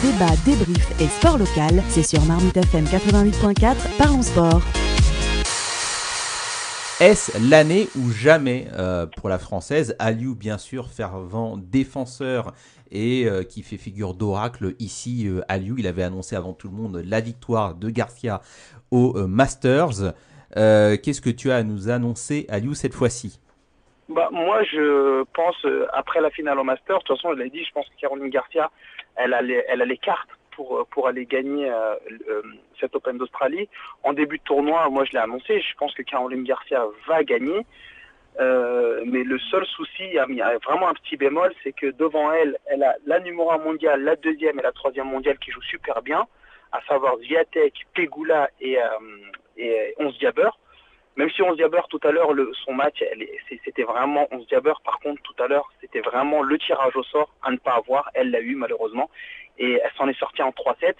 Débat, débrief et sport local, c'est sur Marmite FM 88.4, parlons sport. Est-ce l'année ou jamais euh, pour la française? Aliou, bien sûr, fervent défenseur et euh, qui fait figure d'oracle ici. Euh, Aliou, il avait annoncé avant tout le monde la victoire de Garcia au Masters. Qu'est-ce que tu as à nous annoncer, Aliou, cette fois-ci? Bah, moi, je pense, après la finale au Masters, de toute façon, je l'ai dit, je pense que Caroline Garcia, elle a les cartes pour, pour aller gagner euh, euh, cet Open d'Australie. En début de tournoi, moi je l'ai annoncé, je pense que Caroline Garcia va gagner. Euh, mais le seul souci, il y, a, vraiment un petit bémol, c'est que devant elle, elle a la numéro 1 mondiale, la deuxième et la troisième mondiale qui jouent super bien, à savoir Zviatek, Pegula et, et Onze. Même si Onze Jabber tout à l'heure, son match, c'était vraiment Onze Jabber. Par contre, tout à l'heure, c'était vraiment le tirage au sort à ne pas avoir. Elle l'a eu malheureusement et elle s'en est sortie en 3-7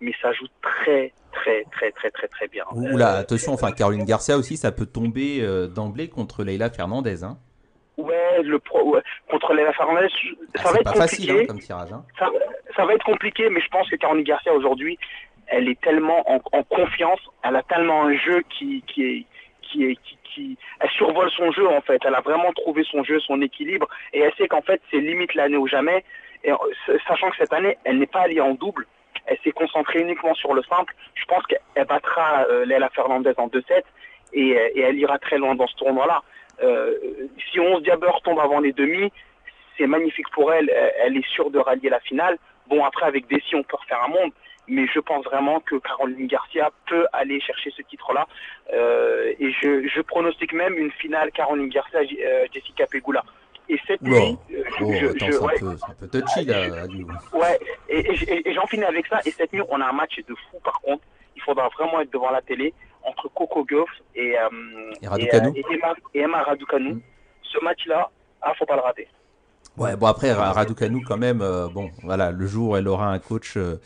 mais ça joue très très très très très très bien. Oula, attention, enfin Caroline Garcia aussi, ça peut tomber euh, d'emblée contre Leila Fernandez. Hein. Ouais, le pro, contre Leila Fernandez, ça ah, va être pas compliqué. Facile, hein, comme tirage. Hein. Ça, va être compliqué, mais je pense que Caroline Garcia aujourd'hui, elle est tellement en, confiance, elle a tellement un jeu qui qui est qui est qui, elle survole son jeu en fait. Elle a vraiment trouvé son jeu, son équilibre, et elle sait qu'en fait c'est limite l'année ou jamais. Et sachant que cette année, elle n'est pas alliée en double, elle s'est concentrée uniquement sur le simple. Je pense qu'elle battra euh, Léla Fernandez en 2-7 euh, et, elle ira très loin dans ce tournoi-là. Euh, si 11 Diabeur tombe avant les demi, c'est magnifique pour elle. Elle est sûre de rallier la finale. Bon, après, avec Dessy, on peut refaire un monde. Mais je pense vraiment que Caroline Garcia peut aller chercher ce titre-là. et je, je, pronostique même une finale Caroline Garcia-Jessica Pegula. Et cette nuit, euh, oh, je, je, ouais, un, peu, touchy là. Ouais, et, j'en finis avec ça. Et cette nuit, on a un match de fou par contre. Il faudra vraiment être devant la télé entre Coco Goff et, euh, et, Raducanu. et, Emma, Emma Raducanu. Mm. Ce match-là, ah, faut pas le rater. Ouais, bon après Raducanu quand même, euh, bon voilà, le jour où elle aura un coach euh,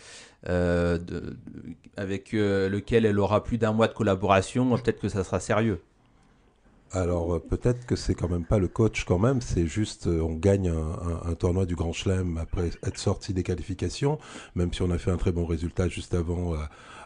de, avec lequel elle aura plus d'un mois de collaboration, peut-être que ça sera sérieux. Alors euh, peut-être que c'est quand même pas le coach quand même, c'est juste euh, on gagne un, tournoi du Grand Chelem après être sorti des qualifications, même si on a fait un très bon résultat juste avant euh,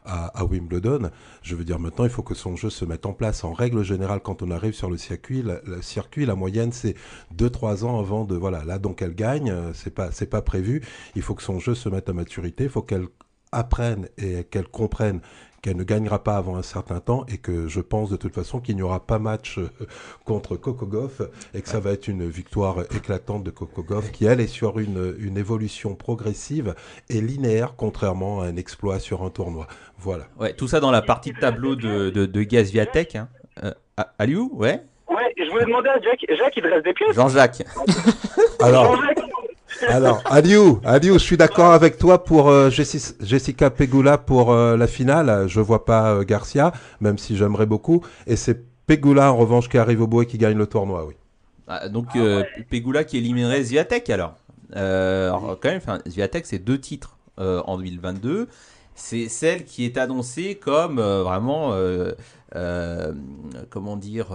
à, Wimbledon. Je veux dire maintenant il faut que son jeu se mette en place. En règle générale quand on arrive sur le circuit, le circuit la moyenne c'est 2-3 ans avant de voilà là donc elle gagne, c'est pas c'est pas prévu. Il faut que son jeu se mette à maturité, il faut qu'elle apprenne et qu'elle comprenne qu'elle ne gagnera pas avant un certain temps et que je pense de toute façon qu'il n'y aura pas match euh, contre Coco Goff et que ça va être une victoire éclatante de Coco Goff qui elle est sur une, une évolution progressive et linéaire contrairement à un exploit sur un tournoi. Voilà. Ouais, tout ça dans la partie de tableau de, de, de Gazviatek. Hein. Euh, Aliou, ouais? Ouais, je voulais demander à Jacques, Jacques il reste des pièces? Jean-Jacques. Alors, alors, Aliou, Aliou, je suis d'accord avec toi pour euh, Jessica Pegula pour euh, la finale. Je vois pas euh, Garcia, même si j'aimerais beaucoup. Et c'est Pegula en revanche qui arrive au bout et qui gagne le tournoi, oui. Ah, donc Pegula qui éliminerait Zviatek alors. alors quand même, Zviatek c'est deux titres en 2022. C'est celle qui est annoncée comme vraiment, comment dire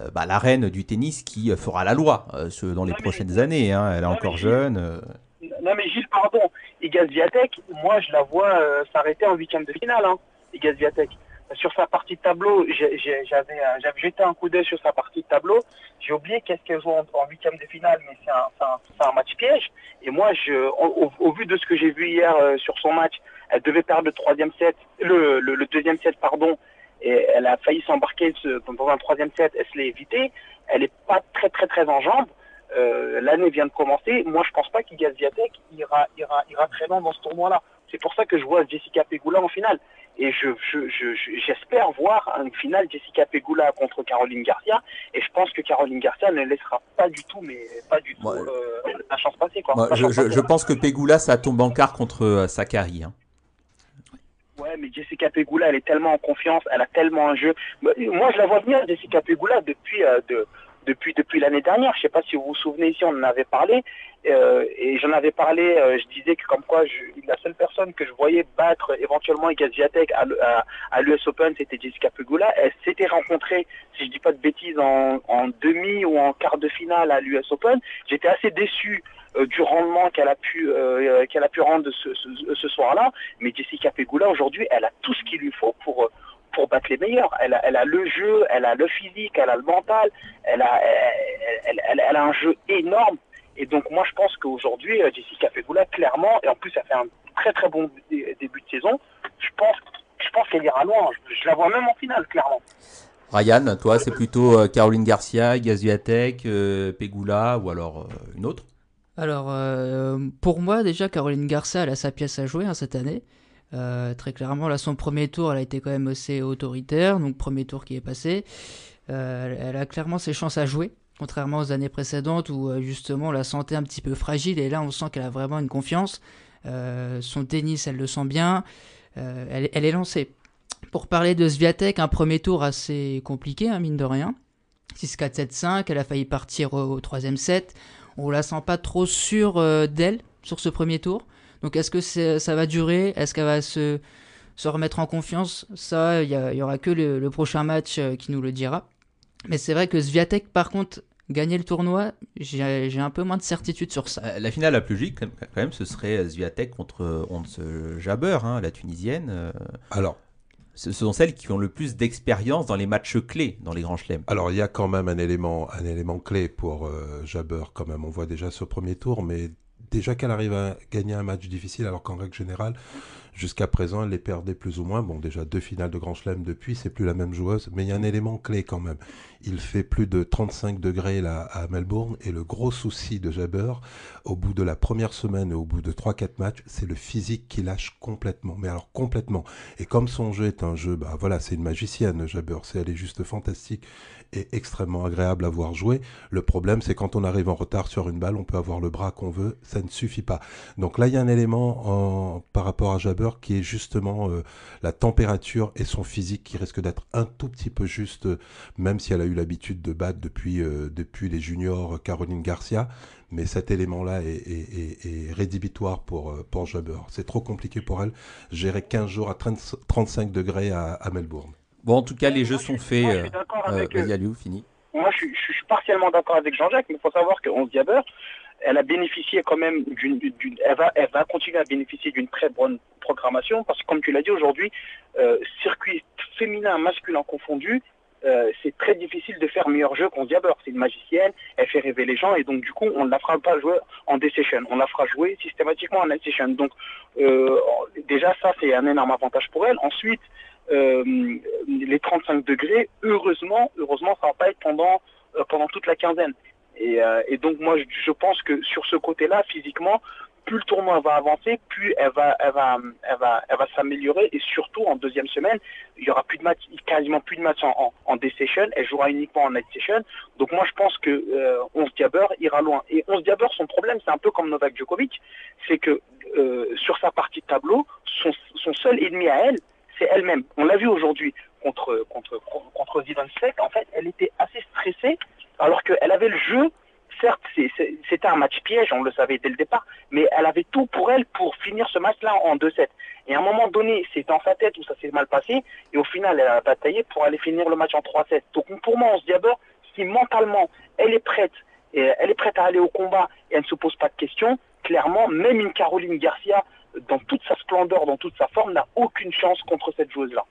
euh, bah, la reine du tennis qui euh, fera la loi euh, dans les prochaines années. Hein. Elle est encore jeune. Non mais Gilles, pardon, Igaz Viatek, moi je la vois s'arrêter en huitième de finale, hein, Igaz Viatek. Sur sa partie de tableau, j'avais jeté un coup d'œil sur sa partie de tableau. J'ai oublié qu'est-ce qu'elle joue en huitième de finale, mais c'est un, match piège. Et moi, au, vu de ce que j'ai vu hier sur son match, elle devait perdre le troisième set, le, deuxième set, pardon, et elle a failli s'embarquer dans un troisième set, elle se l'est évité. Elle n'est pas très très très en jambes. Euh, L'année vient de commencer. Moi, je pense pas qu'Igaz ira, ira, ira très loin dans ce tournoi-là. C'est pour ça que je vois Jessica Pegula en finale. Et j'espère je, je, voir une finale Jessica Pegula contre Caroline Garcia. Et je pense que Caroline Garcia ne laissera pas du tout, mais pas du tout, euh, la chance passer. Quoi. je, pense que Pegula, ça tombe en quart contre euh, Sakari. Hein. Ouais, mais Jessica Pegula, elle est tellement en confiance, elle a tellement un jeu. Moi, je la vois venir, Jessica Pegula, depuis, euh, de, depuis depuis l'année dernière. Je sais pas si vous vous souvenez ici, on en avait parlé euh, et j'en avais parlé. Euh, je disais que comme quoi la seule personne que je voyais battre éventuellement Igaz Viatek à, à, l'US Open, c'était Jessica Pegula. Elle s'était rencontrée, si je dis pas de bêtises, en, demi ou en quart de finale à l'US Open. J'étais assez déçu euh, du rendement qu'elle a pu qu'elle a pu rendre ce, ce, ce soir-là. Mais Jessica Pegula aujourd'hui, elle a tout ce qu'il lui faut pour pour battre les meilleurs. Elle a, elle a, le jeu, elle a le physique, elle a le mental, elle a, elle, elle, elle a un jeu énorme. Et donc moi je pense qu'aujourd'hui, euh, Jessica Pegula, clairement, et en plus elle fait un très très bon début de saison, je pense, je pense qu'elle ira loin. Je, la vois même en finale, clairement. Ryan, toi c'est plutôt euh, Caroline Garcia, Gaziatek, euh, Pegula ou alors une autre? Alors pour moi déjà Caroline Garcia elle a sa pièce à jouer hein, cette année. Euh, très clairement, là, son premier tour, elle a été quand même assez autoritaire, donc premier tour qui est passé. Euh, elle a clairement ses chances à jouer, contrairement aux années précédentes où euh, justement la sentait un petit peu fragile, et là on sent qu'elle a vraiment une confiance. son tennis, elle le sent bien, elle, est lancée. Pour parler de Sviatek, un premier tour assez compliqué, hein, mine de rien. 6-4-7-5, elle a failli partir au, troisième set. On la sent pas trop sûre d'elle sur ce premier tour. Donc est-ce que ça va durer? Est-ce qu'elle va se, se remettre en confiance? Ça, il y, aura que le, prochain match euh, qui nous le dira. Mais c'est vrai que Sviatek, par contre, gagner le tournoi, j'ai un peu moins de certitude sur ça. Euh, la finale la plus logique, quand même, ce serait Sviatek contre Hans Jaber, hein, la Tunisienne. Alors, ce sont celles qui ont le plus d'expérience dans les matchs clés, dans les grands chelems. Alors il y a quand même un élément, un élément clé pour euh, Jaber quand même. On voit déjà ce premier tour, mais déjà qu'elle arrive à gagner un match difficile, alors qu'en règle générale, jusqu'à présent, elle les perdait plus ou moins. Bon, déjà deux finales de Grand Chelem depuis, c'est plus la même joueuse, mais il y a un élément clé quand même. Il fait plus de 35 degrés là à Melbourne, et le gros souci de Jabber, au bout de la première semaine et au bout de 3-4 matchs, c'est le physique qui lâche complètement. Mais alors complètement. Et comme son jeu est un jeu, bah voilà, c'est une magicienne, Jabber, elle est juste fantastique extrêmement agréable à voir jouer. Le problème, c'est quand on arrive en retard sur une balle, on peut avoir le bras qu'on veut, ça ne suffit pas. Donc là, il y a un élément en, par rapport à Jabber qui est justement euh, la température et son physique qui risque d'être un tout petit peu juste, même si elle a eu l'habitude de battre depuis, euh, depuis les juniors Caroline Garcia. Mais cet élément-là est, est, est, rédhibitoire pour, euh, pour Jabber. C'est trop compliqué pour elle. Gérer 15 jours à 30, 35 degrés à Melbourne. Bon, en tout cas, les jeux sont faits. Euh, euh fini. Moi, je, je, suis partiellement d'accord avec Jean-Jacques, mais il faut savoir que 11 Diaber, elle a bénéficié quand même d'une, elle va, elle va continuer à bénéficier d'une très bonne programmation parce que comme tu l'as dit aujourd'hui, euh, circuit féminin, masculin confondu, euh, c'est très difficile de faire meilleur jeu qu'on Diaber. C'est une magicienne, elle fait rêver les gens et donc du coup on ne la fera pas jouer en D-Session, on la fera jouer systématiquement en Night-Session. Donc euh, déjà ça c'est un énorme avantage pour elle. Ensuite, euh, les 35 degrés, heureusement, heureusement, ça va pas être pendant euh, pendant toute la quinzaine. Et, euh, donc moi, je, pense que sur ce côté-là, physiquement, plus le tournoi va avancer, plus elle va, elle va, elle va, elle va s'améliorer. Et surtout en deuxième semaine, il y aura plus de matchs, quasiment plus de matchs en, day session. Elle jouera uniquement en night session. Donc moi, je pense que euh, 11 Diaber ira loin. Et 11 Diaber, son problème, c'est un peu comme Novak Djokovic, c'est que sur sa partie de tableau, son seul ennemi à elle, c'est elle-même. On l'a vu aujourd'hui contre, contre, contre Sek. En fait, elle était assez stressée, alors qu'elle avait le jeu. Certes, c'était un match piège, on le savait dès le départ, mais elle avait tout pour elle pour finir ce match-là en 2-7. Et à un moment donné, c'est dans sa tête où ça s'est mal passé, et au final, elle a bataillé pour aller finir le match en 3-7. Donc pour moi, on se dit d'abord, si mentalement, elle est prête, et elle est prête à aller au combat, et elle ne se pose pas de questions, clairement, même une Caroline Garcia, dans toute sa splendeur, dans toute sa forme, n'a aucune chance contre cette joueuse-là.